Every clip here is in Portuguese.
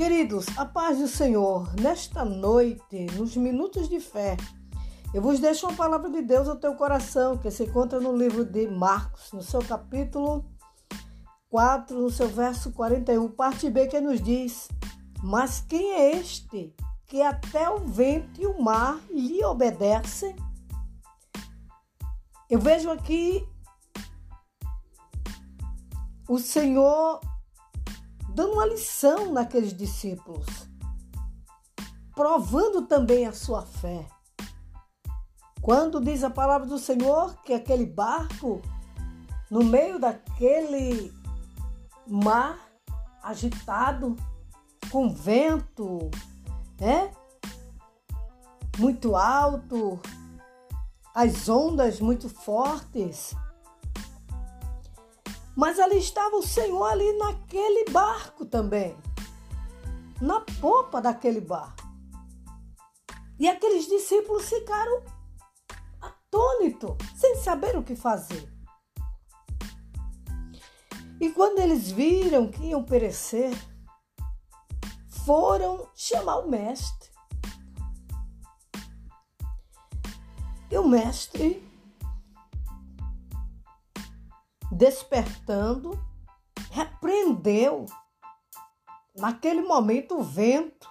Queridos, a paz do Senhor, nesta noite, nos minutos de fé, eu vos deixo uma palavra de Deus ao teu coração, que se encontra no livro de Marcos, no seu capítulo 4, no seu verso 41, parte B, que nos diz: Mas quem é este que até o vento e o mar lhe obedecem? Eu vejo aqui o Senhor dando uma lição naqueles discípulos, provando também a sua fé. Quando diz a palavra do Senhor que aquele barco, no meio daquele mar agitado, com vento, né? Muito alto, as ondas muito fortes, mas ali estava o Senhor ali naquele barco também. Na popa daquele barco. E aqueles discípulos ficaram atônitos, sem saber o que fazer. E quando eles viram que iam perecer, foram chamar o mestre. E o mestre despertando, repreendeu naquele momento o vento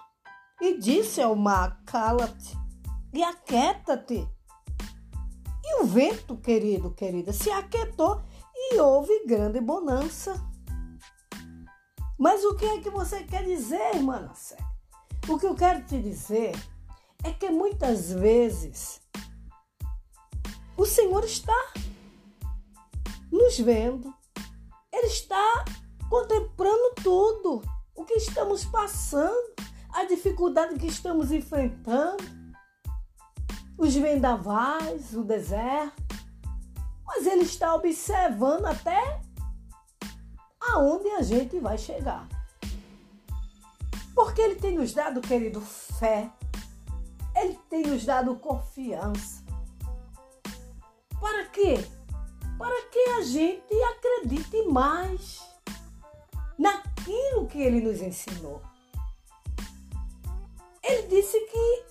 e disse ao mar: cala-te e aquieta-te. E o vento, querido, querida, se aquietou e houve grande bonança. Mas o que é que você quer dizer, irmã O que eu quero te dizer é que muitas vezes o Senhor está nos vendo. Ele está contemplando tudo, o que estamos passando, a dificuldade que estamos enfrentando, os vendavais, o deserto. Mas ele está observando até aonde a gente vai chegar. Porque ele tem nos dado, querido, fé. Ele tem nos dado confiança. Para quê? Para que a gente acredite mais naquilo que ele nos ensinou. Ele disse que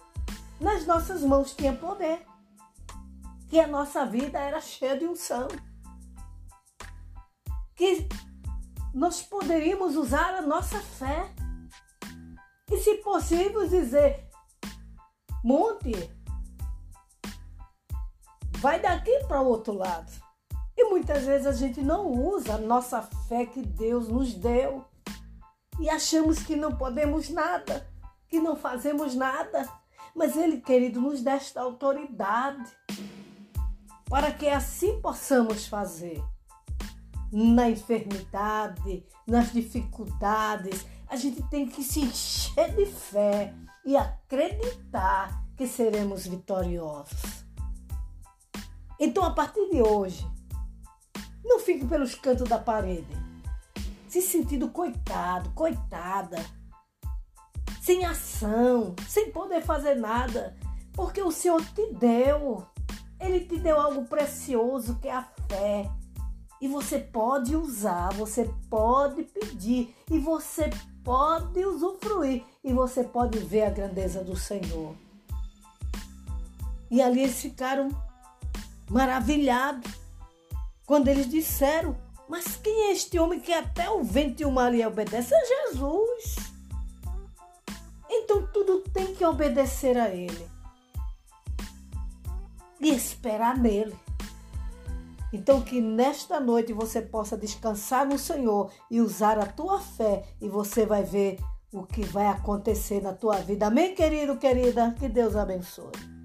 nas nossas mãos tinha poder, que a nossa vida era cheia de unção, que nós poderíamos usar a nossa fé e, se possível, dizer: monte, vai daqui para o outro lado. E muitas vezes a gente não usa a nossa fé que Deus nos deu e achamos que não podemos nada, que não fazemos nada. Mas Ele, querido, nos dá esta autoridade para que assim possamos fazer. Na enfermidade, nas dificuldades, a gente tem que se encher de fé e acreditar que seremos vitoriosos. Então, a partir de hoje, não fique pelos cantos da parede, se sentindo coitado, coitada, sem ação, sem poder fazer nada, porque o Senhor te deu. Ele te deu algo precioso que é a fé. E você pode usar, você pode pedir, e você pode usufruir, e você pode ver a grandeza do Senhor. E ali eles ficaram maravilhados quando eles disseram: Mas quem é este homem que até o vento e o mar lhe obedece? É Jesus. Então tudo tem que obedecer a Ele e esperar nele. Então que nesta noite você possa descansar no Senhor e usar a tua fé e você vai ver o que vai acontecer na tua vida. Amém, querido, querida? Que Deus abençoe.